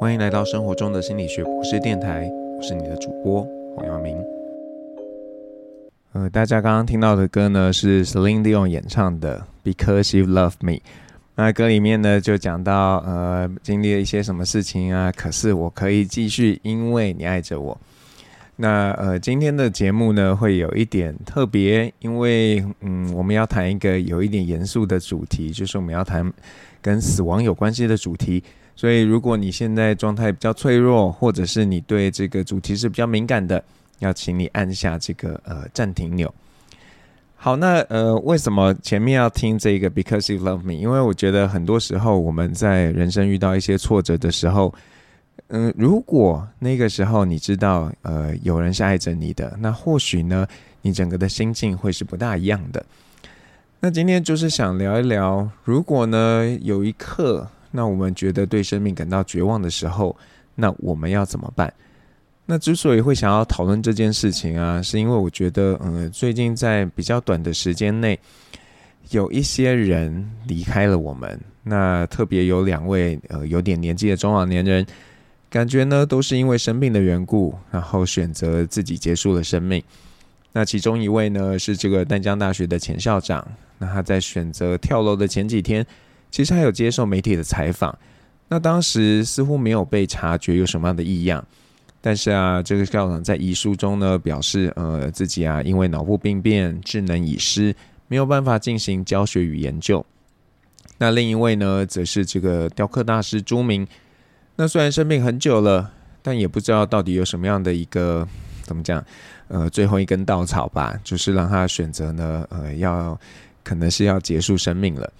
欢迎来到生活中的心理学博士电台，我是你的主播黄耀明。呃，大家刚刚听到的歌呢，是 Celine Dion 演唱的《Because You Love Me》。那歌里面呢，就讲到呃，经历了一些什么事情啊，可是我可以继续，因为你爱着我。那呃，今天的节目呢，会有一点特别，因为嗯，我们要谈一个有一点严肃的主题，就是我们要谈跟死亡有关系的主题。所以，如果你现在状态比较脆弱，或者是你对这个主题是比较敏感的，要请你按下这个呃暂停钮。好，那呃，为什么前面要听这个 Because You Love Me？因为我觉得很多时候我们在人生遇到一些挫折的时候。嗯、如果那个时候你知道，呃，有人是爱着你的，那或许呢，你整个的心境会是不大一样的。那今天就是想聊一聊，如果呢有一刻，那我们觉得对生命感到绝望的时候，那我们要怎么办？那之所以会想要讨论这件事情啊，是因为我觉得，嗯、最近在比较短的时间内，有一些人离开了我们。那特别有两位，呃，有点年纪的中老年人。感觉呢，都是因为生病的缘故，然后选择自己结束了生命。那其中一位呢，是这个淡江大学的前校长。那他在选择跳楼的前几天，其实还有接受媒体的采访。那当时似乎没有被察觉有什么样的异样，但是啊，这个校长在遗书中呢，表示呃自己啊，因为脑部病变，智能已失，没有办法进行教学与研究。那另一位呢，则是这个雕刻大师朱明。那虽然生病很久了，但也不知道到底有什么样的一个怎么讲，呃，最后一根稻草吧，就是让他选择呢，呃，要可能是要结束生命了。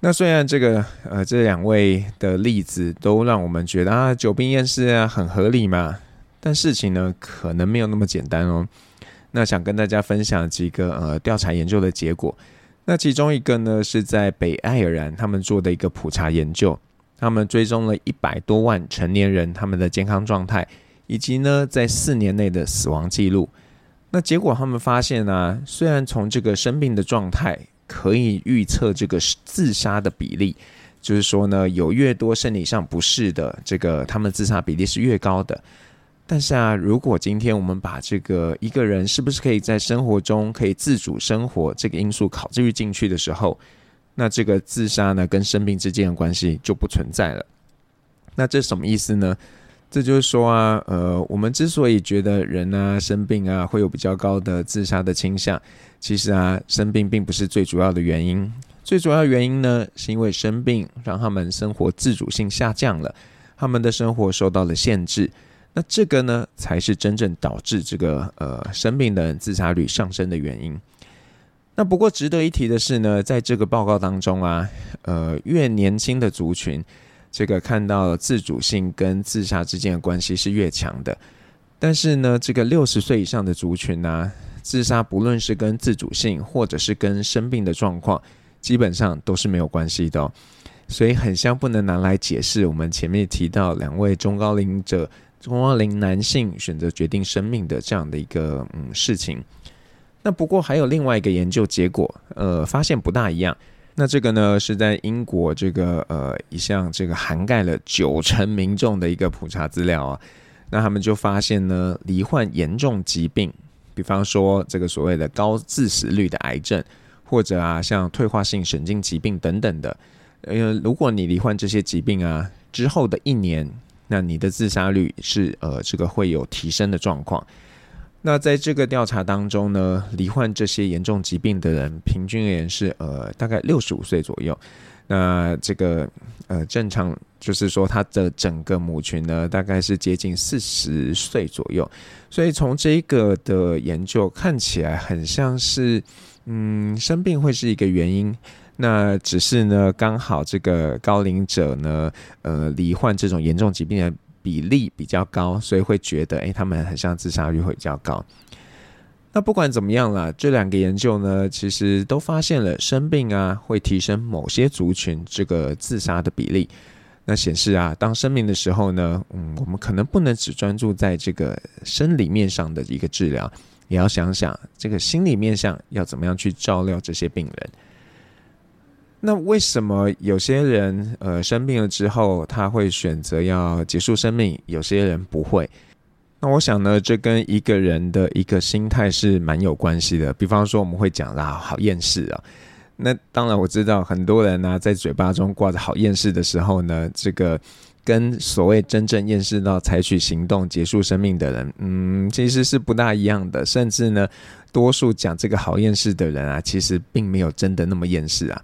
那虽然这个呃这两位的例子都让我们觉得啊，久病厌世啊，很合理嘛，但事情呢可能没有那么简单哦。那想跟大家分享几个呃调查研究的结果。那其中一个呢是在北爱尔兰他们做的一个普查研究。他们追踪了一百多万成年人，他们的健康状态，以及呢，在四年内的死亡记录。那结果他们发现啊，虽然从这个生病的状态可以预测这个自杀的比例，就是说呢，有越多生理上不适的这个，他们自杀比例是越高的。但是啊，如果今天我们把这个一个人是不是可以在生活中可以自主生活这个因素考虑进去的时候，那这个自杀呢，跟生病之间的关系就不存在了。那这什么意思呢？这就是说啊，呃，我们之所以觉得人啊生病啊会有比较高的自杀的倾向，其实啊，生病并不是最主要的原因。最主要原因呢，是因为生病让他们生活自主性下降了，他们的生活受到了限制。那这个呢，才是真正导致这个呃生病的人自杀率上升的原因。那不过值得一提的是呢，在这个报告当中啊，呃，越年轻的族群，这个看到了自主性跟自杀之间的关系是越强的。但是呢，这个六十岁以上的族群呢、自杀不论是跟自主性或者是跟生病的状况，基本上都是没有关系的、哦。所以很像不能拿来解释我们前面提到两位中高龄者、中高龄男性选择决定生命的这样的一个嗯事情。那不过还有另外一个研究结果，呃，发现不大一样。那这个呢是在英国这个呃一项这个涵盖了九成民众的一个普查资料啊。那他们就发现呢，罹患严重疾病，比方说这个所谓的高致死率的癌症，或者啊像退化性神经疾病等等的，呃，如果你罹患这些疾病啊之后的一年，那你的自杀率是呃这个会有提升的状况。那在这个调查当中呢，罹患这些严重疾病的人，平均而言是呃大概六十五岁左右。那这个呃正常就是说，他的整个母群呢，大概是接近四十岁左右。所以从这个的研究看起来，很像是嗯生病会是一个原因。那只是呢，刚好这个高龄者呢，呃罹患这种严重疾病的。比例比较高，所以会觉得，诶，他们很像自杀率会比较高。那不管怎么样啦，这两个研究呢，其实都发现了生病啊会提升某些族群这个自杀的比例。那显示啊，当生病的时候呢，嗯，我们可能不能只专注在这个生理面上的一个治疗，也要想想这个心理面上要怎么样去照料这些病人。那为什么有些人呃生病了之后，他会选择要结束生命，有些人不会？那我想呢，这跟一个人的一个心态是蛮有关系的。比方说，我们会讲啦，好厌世啊。那当然我知道很多人呢、在嘴巴中挂着好厌世的时候呢，这个跟所谓真正厌世到采取行动结束生命的人，嗯，其实是不大一样的。甚至呢，多数讲这个好厌世的人啊，其实并没有真的那么厌世啊。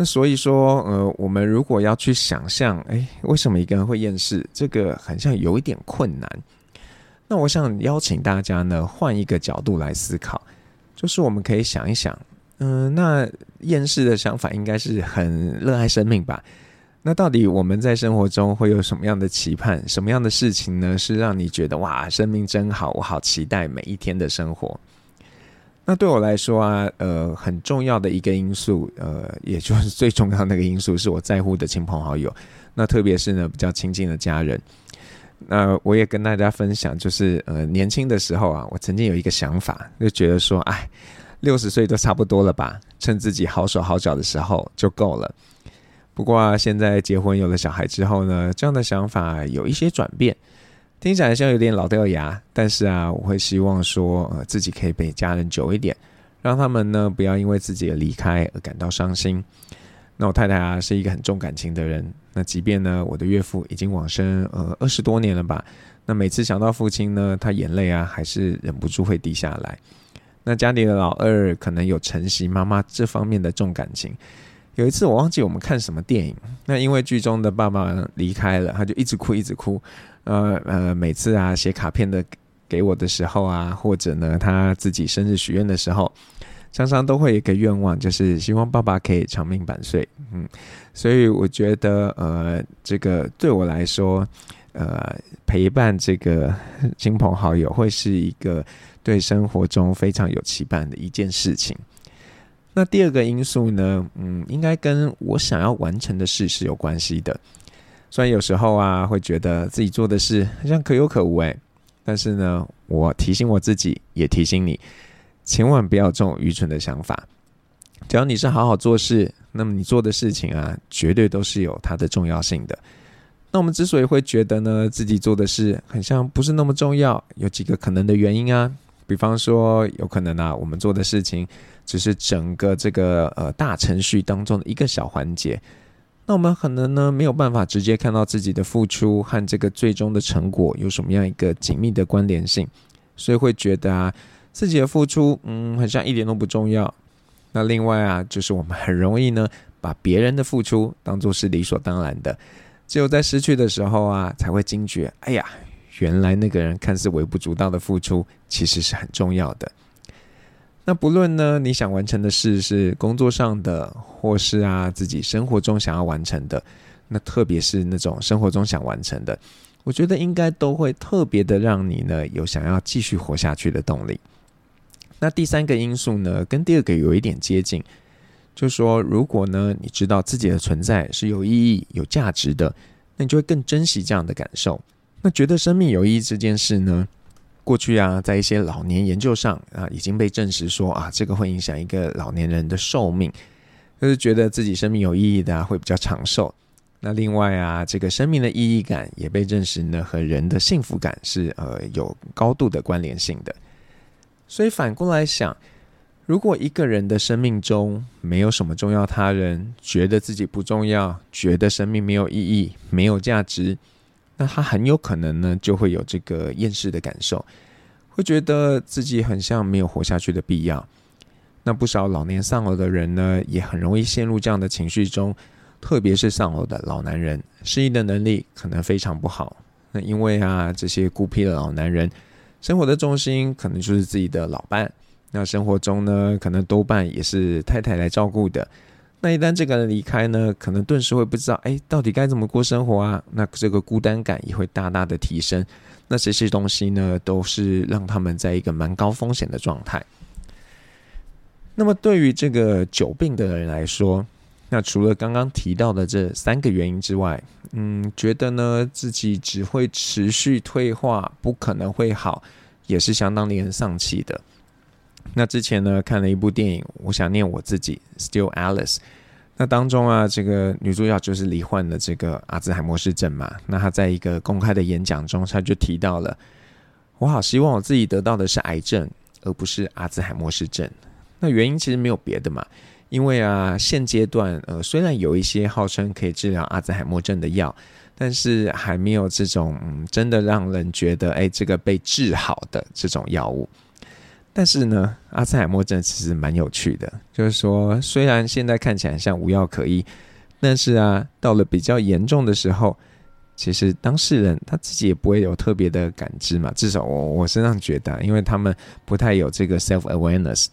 那所以说，呃，我们如果要去想象，哎，为什么一个人会厌世？这个好像有一点困难。那我想邀请大家呢，换一个角度来思考，就是我们可以想一想，嗯、那厌世的想法应该是很热爱生命吧？那到底我们在生活中会有什么样的期盼？什么样的事情呢？是让你觉得哇，生命真好，我好期待每一天的生活？那对我来说啊，呃，很重要的一个因素，呃，也就是最重要的那个因素，是我在乎的亲朋好友。那特别是呢，比较亲近的家人。那我也跟大家分享，就是呃，年轻的时候啊，我曾经有一个想法，就觉得说，哎，六十岁都差不多了吧，趁自己好手好脚的时候就够了。不过啊，现在结婚有了小孩之后呢，这样的想法有一些转变，听起来像有点老掉牙，但是啊，我会希望说，呃，自己可以陪家人久一点，让他们呢不要因为自己的离开而感到伤心。那我太太啊是一个很重感情的人，那即便呢我的岳父已经往生呃二十多年了吧，那每次想到父亲呢，他眼泪啊还是忍不住会滴下来。那家里的老二可能有承袭妈妈这方面的重感情。有一次我忘记我们看什么电影，那因为剧中的爸爸离开了，他就一直哭一直哭。呃呃，每次啊写卡片的给我的时候啊，或者呢他自己生日许愿的时候。常常都会有一个愿望，就是希望爸爸可以长命百岁。嗯，所以我觉得，呃，这个对我来说，呃，陪伴这个亲朋好友会是一个对生活中非常有期盼的一件事情。那第二个因素呢，嗯，应该跟我想要完成的事是有关系的。虽然有时候啊，会觉得自己做的事好像可有可无哎，但是呢，我提醒我自己，也提醒你。千万不要这种愚蠢的想法。只要你是好好做事，那么你做的事情啊，绝对都是有它的重要性的。那我们之所以会觉得呢，自己做的事很像不是那么重要，有几个可能的原因啊。比方说，有可能啊，我们做的事情只是整个这个呃大程序当中的一个小环节。那我们可能呢，没有办法直接看到自己的付出和这个最终的成果有什么样一个紧密的关联性，所以会觉得啊。自己的付出，嗯，好像一点都不重要。那另外啊，就是我们很容易呢，把别人的付出当作是理所当然的。只有在失去的时候啊，才会惊觉，哎呀，原来那个人看似微不足道的付出，其实是很重要的。那不论呢，你想完成的事是工作上的，或是啊自己生活中想要完成的，那特别是那种生活中想完成的，我觉得应该都会特别的让你呢，有想要继续活下去的动力。那第三个因素呢，跟第二个有一点接近，就是说，如果呢，你知道自己的存在是有意义、有价值的，那你就会更珍惜这样的感受。那觉得生命有意义这件事呢，过去啊，在一些老年研究上啊，已经被证实说啊，这个会影响一个老年人的寿命，就是觉得自己生命有意义的啊，会比较长寿。那另外啊，这个生命的意义感也被证实呢，和人的幸福感是呃有高度的关联性的。所以反过来想，如果一个人的生命中没有什么重要他人，觉得自己不重要，觉得生命没有意义、没有价值，那他很有可能呢就会有这个厌世的感受，会觉得自己很像没有活下去的必要。那不少老年丧偶的人呢，也很容易陷入这样的情绪中，特别是丧偶的老男人，适应的能力可能非常不好。那因为啊，这些孤僻的老男人。生活的重心可能就是自己的老伴，那生活中呢，可能多半也是太太来照顾的。那一旦这个人离开呢，可能顿时会不知道，哎，到底该怎么过生活啊？那这个孤单感也会大大的提升。那这些东西呢，都是让他们在一个蛮高风险的状态。那么对于这个久病的人来说，那除了刚刚提到的这三个原因之外，嗯，觉得呢自己只会持续退化，不可能会好，也是相当令人丧气的。那之前呢看了一部电影，我想念我自己，Still Alice。那当中啊，这个女主角就是罹患了这个阿兹海默氏症嘛。那她在一个公开的演讲中，她就提到了：“我好希望我自己得到的是癌症，而不是阿兹海默氏症。”那原因其实没有别的嘛，因为啊，现阶段呃，虽然有一些号称可以治疗阿兹海默症的药，但是还没有这种嗯，真的让人觉得哎，这个被治好的这种药物。但是呢，阿兹海默症其实蛮有趣的，就是说，虽然现在看起来像无药可医，但是啊，到了比较严重的时候，其实当事人他自己也不会有特别的感知嘛。至少我我身上觉得，因为他们不太有这个 self awareness，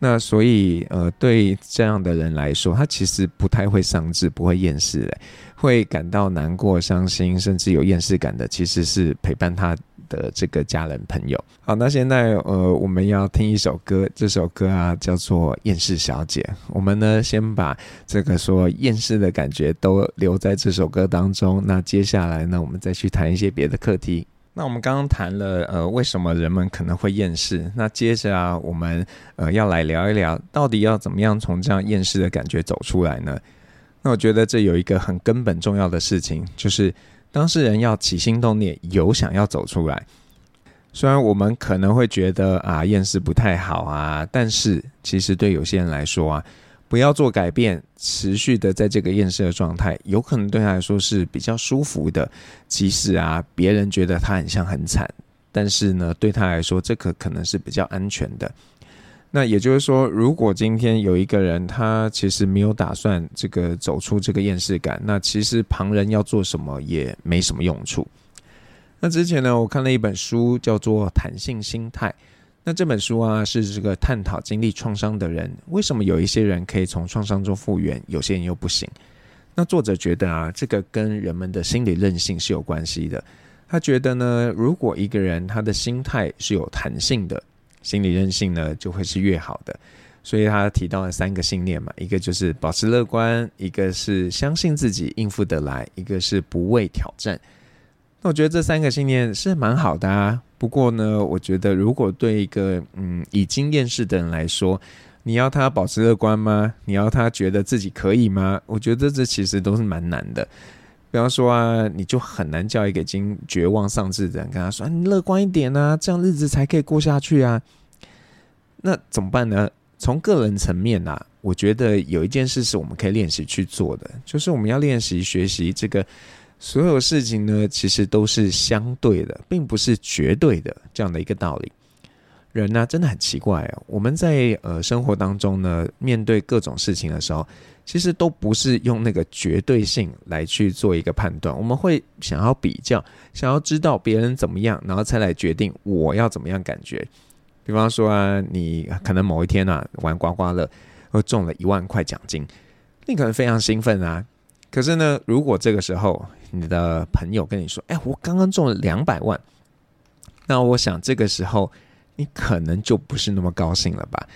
那所以呃，对这样的人来说，他其实不太会丧志，不会厌世的，会感到难过、伤心，甚至有厌世感的，其实是陪伴他的这个家人朋友，好，那现在呃，我们要听一首歌，这首歌啊叫做《厌世小姐》。我们呢，先把这个说厌世的感觉都留在这首歌当中。那接下来呢，我们再去谈一些别的课题。那我们刚刚谈了呃，为什么人们可能会厌世？那接着啊，我们呃要来聊一聊，到底要怎么样从这样厌世的感觉走出来呢？那我觉得这有一个很根本重要的事情，就是。当事人要起心动念，有想要走出来。虽然我们可能会觉得啊，厌世不太好啊，但是其实对有些人来说啊，不要做改变，持续的在这个厌世的状态，有可能对他来说是比较舒服的。即使啊，别人觉得他很像很惨，但是呢，对他来说，这个可能是比较安全的。那也就是说，如果今天有一个人，他其实没有打算这个走出这个厌世感，那其实旁人要做什么也没什么用处。那之前呢，我看了一本书，叫做《弹性心态》。那这本书啊，是这个探讨经历创伤的人，为什么有一些人可以从创伤中复原，有些人又不行。那作者觉得啊，这个跟人们的心理韧性是有关系的。他觉得呢，如果一个人他的心态是有弹性的。心理韧性呢，就会是越好的，所以他提到了三个信念嘛，一个就是保持乐观，一个是相信自己应付得来，一个是不畏挑战。那我觉得这三个信念是蛮好的啊。不过呢，我觉得如果对一个嗯已经厌世的人来说，你要他保持乐观吗？你要他觉得自己可以吗？我觉得这其实都是蛮难的。比方说啊，你就很难叫一个已经绝望丧志的人跟他说：“你乐观一点啊，这样日子才可以过下去啊。”那怎么办呢？从个人层面啊，我觉得有一件事是我们可以练习去做的，就是我们要练习学习这个所有事情呢，其实都是相对的，并不是绝对的这样的一个道理。人呢，真的很奇怪哦，我们在呃生活当中呢，面对各种事情的时候。其实都不是用那个绝对性来去做一个判断，我们会想要比较，想要知道别人怎么样，然后才来决定我要怎么样感觉。比方说啊，你可能某一天啊玩刮刮乐，会中了一万块奖金，你可能非常兴奋啊。可是呢，如果这个时候你的朋友跟你说：“哎，我刚刚中了两百万”，那我想这个时候你可能就不是那么高兴了吧。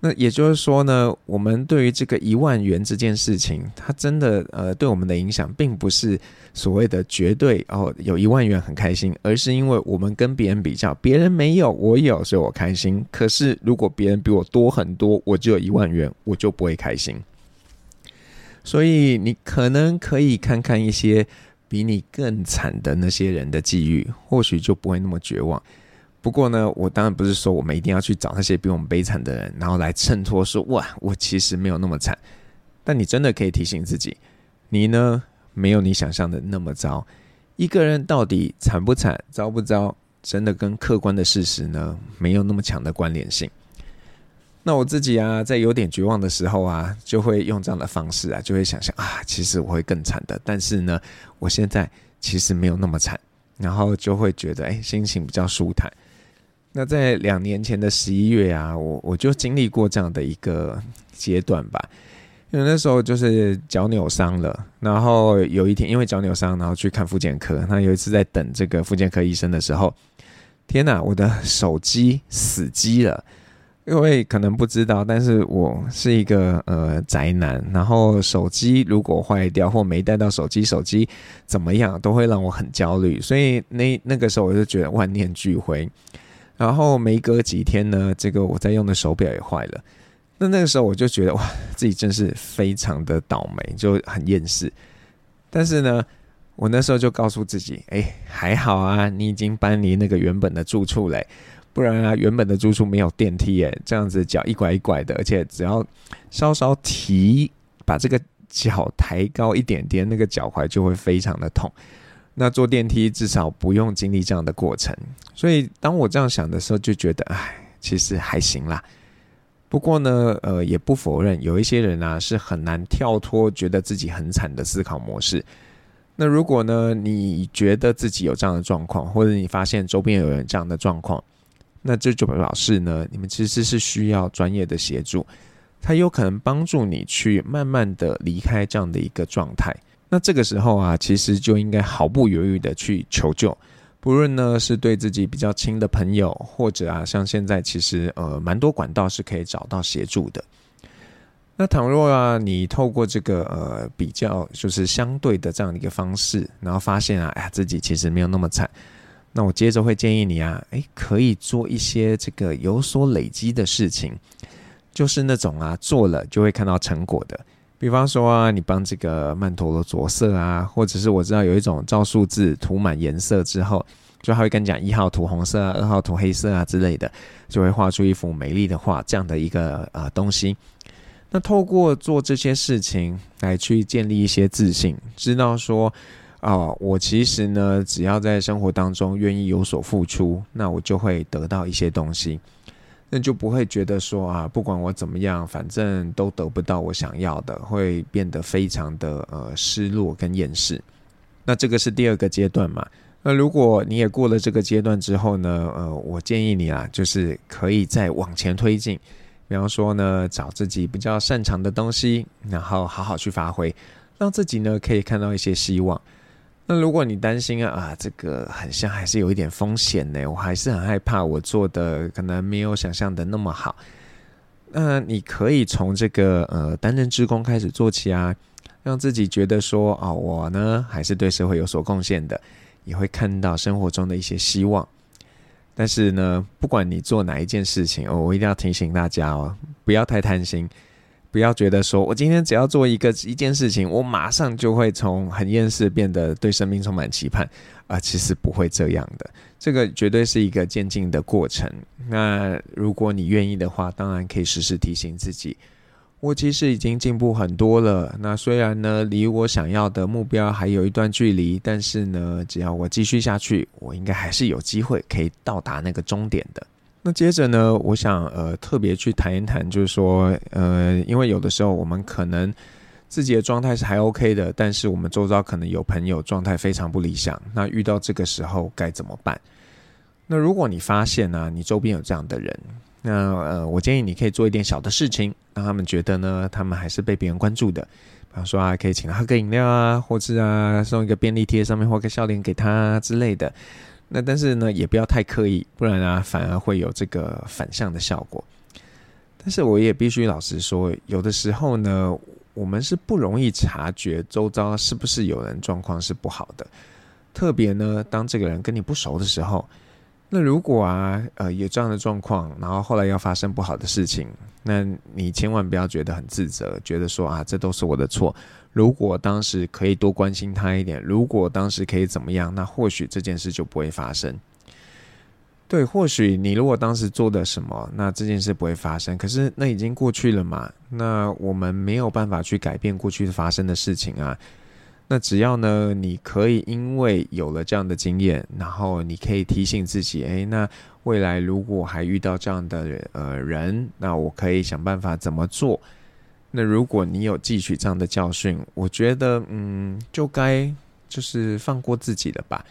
那也就是说呢，我们对于这个一万元这件事情，它真的呃对我们的影响，并不是所谓的绝对哦，有一万元很开心，而是因为我们跟别人比较，别人没有，我有，所以我开心。可是如果别人比我多很多，我只有一万元，我就不会开心。所以你可能可以看看一些比你更惨的那些人的际遇，或许就不会那么绝望。不过呢，我当然不是说我们一定要去找那些比我们悲惨的人，然后来衬托说哇，我其实没有那么惨。但你真的可以提醒自己，你呢没有你想象的那么糟。一个人到底惨不惨、糟不糟，真的跟客观的事实呢没有那么强的关联性。那我自己啊，在有点绝望的时候啊，就会用这样的方式啊，就会想象啊，其实我会更惨的。但是呢，我现在其实没有那么惨，然后就会觉得哎，心情比较舒坦。那在两年前的十一月啊，我我就经历过这样的一个阶段吧，因为那时候就是脚扭伤了，然后有一天因为脚扭伤，然后去看复健科。那有一次在等这个复健科医生的时候，天哪，我的手机死机了。因为可能不知道，但是我是一个呃宅男，然后手机如果坏掉或没带到手机，手机怎么样都会让我很焦虑，所以那那个时候我就觉得万念俱灰。然后没隔几天呢，这个我在用的手表也坏了。那那个时候我就觉得哇，自己真是非常的倒霉，就很厌世。但是呢，我那时候就告诉自己，哎，还好啊，你已经搬离那个原本的住处嘞，不然啊，原本的住处没有电梯，诶，这样子脚一拐一拐的，而且只要稍稍提，把这个脚抬高一点点，那个脚踝就会非常的痛。那坐电梯至少不用经历这样的过程。所以当我这样想的时候，就觉得，哎，其实还行啦。不过呢，呃，也不否认有一些人啊是很难跳脱觉得自己很惨的思考模式。那如果呢，你觉得自己有这样的状况，或者你发现周边有人这样的状况，那这就表示呢，你们其实是需要专业的协助，它有可能帮助你去慢慢的离开这样的一个状态。那这个时候啊，其实就应该毫不犹豫的去求救。不论呢是对自己比较亲的朋友，或者啊像现在其实呃蛮多管道是可以找到协助的。那倘若啊你透过这个呃比较就是相对的这样的一个方式，然后发现啊哎呀自己其实没有那么惨，那我接着会建议你啊哎可以做一些这个有所累积的事情，就是那种啊做了就会看到成果的。比方说啊，你帮这个曼陀罗着色啊，或者是我知道有一种照数字涂满颜色之后，就还会跟你讲一号涂红色啊，二号涂黑色啊之类的，就会画出一幅美丽的画，这样的一个呃东西。那透过做这些事情来去建立一些自信，知道说啊、我其实呢，只要在生活当中愿意有所付出，那我就会得到一些东西。那就不会觉得说啊，不管我怎么样，反正都得不到我想要的，会变得非常的呃失落跟厌世。那这个是第二个阶段嘛。那如果你也过了这个阶段之后呢，呃，我建议你啊，就是可以再往前推进。比方说呢，找自己比较擅长的东西，然后好好去发挥，让自己呢可以看到一些希望。那如果你担心啊啊，这个好像还是有一点风险呢，我还是很害怕我做的可能没有想象的那么好。那你可以从这个呃担任职工开始做起啊，让自己觉得说啊，我呢还是对社会有所贡献的，也会看到生活中的一些希望。但是呢，不管你做哪一件事情，哦，我一定要提醒大家哦，不要太贪心。不要觉得说，我今天只要做一个一件事情，我马上就会从很厌世变得对生命充满期盼啊、其实不会这样的，这个绝对是一个渐进的过程。那如果你愿意的话，当然可以时时提醒自己，我其实已经进步很多了。那虽然呢，离我想要的目标还有一段距离，但是呢，只要我继续下去，我应该还是有机会可以到达那个终点的。那接着呢，我想呃特别去谈一谈，就是说呃，因为有的时候我们可能自己的状态是还 OK 的，但是我们周遭可能有朋友状态非常不理想，那遇到这个时候该怎么办？那如果你发现呢、你周边有这样的人，那呃，我建议你可以做一点小的事情，让他们觉得呢，他们还是被别人关注的，比方说啊，可以请他喝个饮料啊，或者啊送一个便利贴，上面画个笑脸给他之类的。那但是呢，也不要太刻意，不然啊，反而会有这个反向的效果。但是我也必须老实说，有的时候呢，我们是不容易察觉周遭是不是有人状况是不好的。特别呢，当这个人跟你不熟的时候，那如果啊，呃，有这样的状况，然后后来要发生不好的事情，那你千万不要觉得很自责，觉得说啊，这都是我的错。如果当时可以多关心他一点，如果当时可以怎么样，那或许这件事就不会发生。对，或许你如果当时做的什么，那这件事不会发生。可是那已经过去了嘛，那我们没有办法去改变过去发生的事情啊。那只要呢，你可以因为有了这样的经验，然后你可以提醒自己，诶，那未来如果还遇到这样的呃人，那我可以想办法怎么做。那如果你有汲取这样的教训，我觉得，嗯，就该就是放过自己了吧。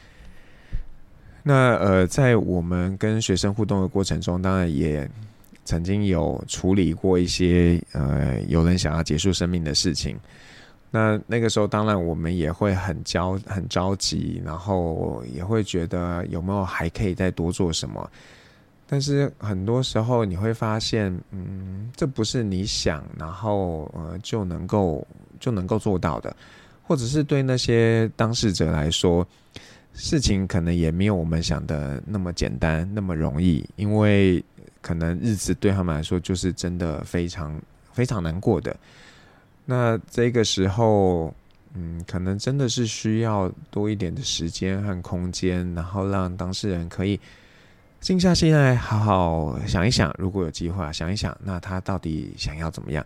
那呃，在我们跟学生互动的过程中，当然也曾经有处理过一些呃，有人想要结束生命的事情。那那个时候，当然我们也会很焦很着急，然后也会觉得有没有还可以再多做什么。但是很多时候你会发现，嗯，这不是你想，然后呃就能够就能够做到的，或者是对那些当事者来说，事情可能也没有我们想的那么简单，那么容易，因为可能日子对他们来说就是真的非常非常难过的。那这个时候，嗯，可能真的是需要多一点的时间和空间，然后让当事人可以静下心来，好好想一想，如果有计划，想一想，那他到底想要怎么样？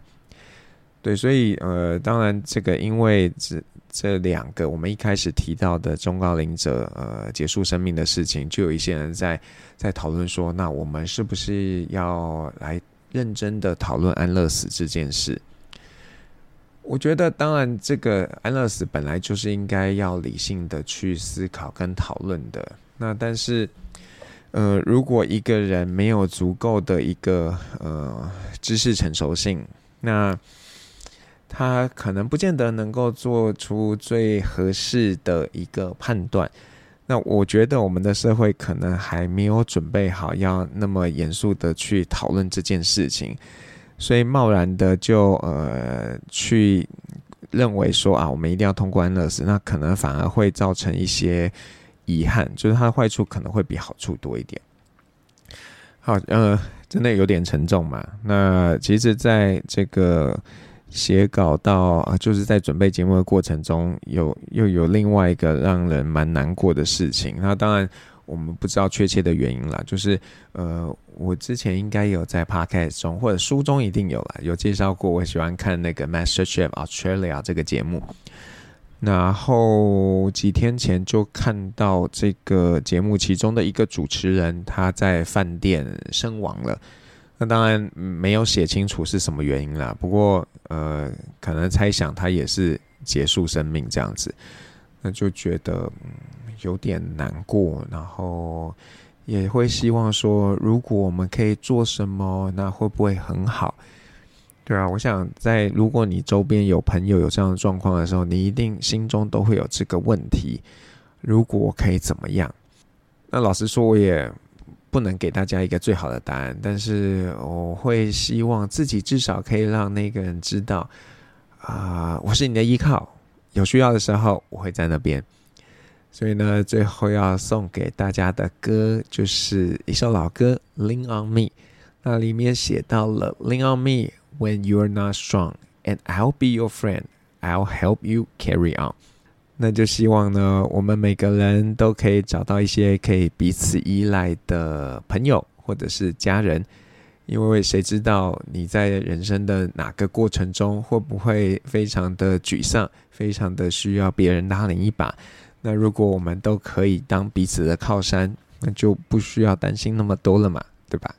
对，所以呃，当然这个因为这这两个我们一开始提到的中高龄者呃结束生命的事情，就有一些人在在讨论说，那我们是不是要来认真的讨论安乐死这件事？我觉得，当然这个安乐死本来就是应该要理性的去思考跟讨论的。那但是，呃，如果一个人没有足够的一个呃知识成熟性，那他可能不见得能够做出最合适的一个判断。那我觉得我们的社会可能还没有准备好要那么严肃的去讨论这件事情，所以贸然的就呃去认为说啊，我们一定要通过安乐死，那可能反而会造成一些遗憾，就是它的坏处可能会比好处多一点。好，呃，真的有点沉重嘛。那其实在这个。写稿到啊，就是在准备节目的过程中，有又有另外一个让人蛮难过的事情。那当然我们不知道确切的原因啦，就是呃，我之前应该有在 podcast 中或者书中一定有啦，有介绍过。我喜欢看那个 MasterChef Australia 这个节目，然后几天前就看到这个节目其中的一个主持人他在饭店身亡了。那当然没有写清楚是什么原因啦，不过呃，可能猜想他也是结束生命这样子，那就觉得有点难过，然后也会希望说，如果我们可以做什么，那会不会很好？对啊，我想在如果你周边有朋友有这样的状况的时候，你一定心中都会有这个问题，如果我可以怎么样？那老实说，我也。不能给大家一个最好的答案，但是我会希望自己至少可以让那个人知道，啊、我是你的依靠，有需要的时候我会在那边。所以呢，最后要送给大家的歌就是一首老歌《Lean on Me》，那里面写到了 “Lean on me when you're not strong, and I'll be your friend. I'll help you carry on.” 那就希望呢，我们每个人都可以找到一些可以彼此依赖的朋友或者是家人，因为谁知道你在人生的哪个过程中会不会非常的沮丧，非常的需要别人拉你一把。那如果我们都可以当彼此的靠山，那就不需要担心那么多了嘛，对吧？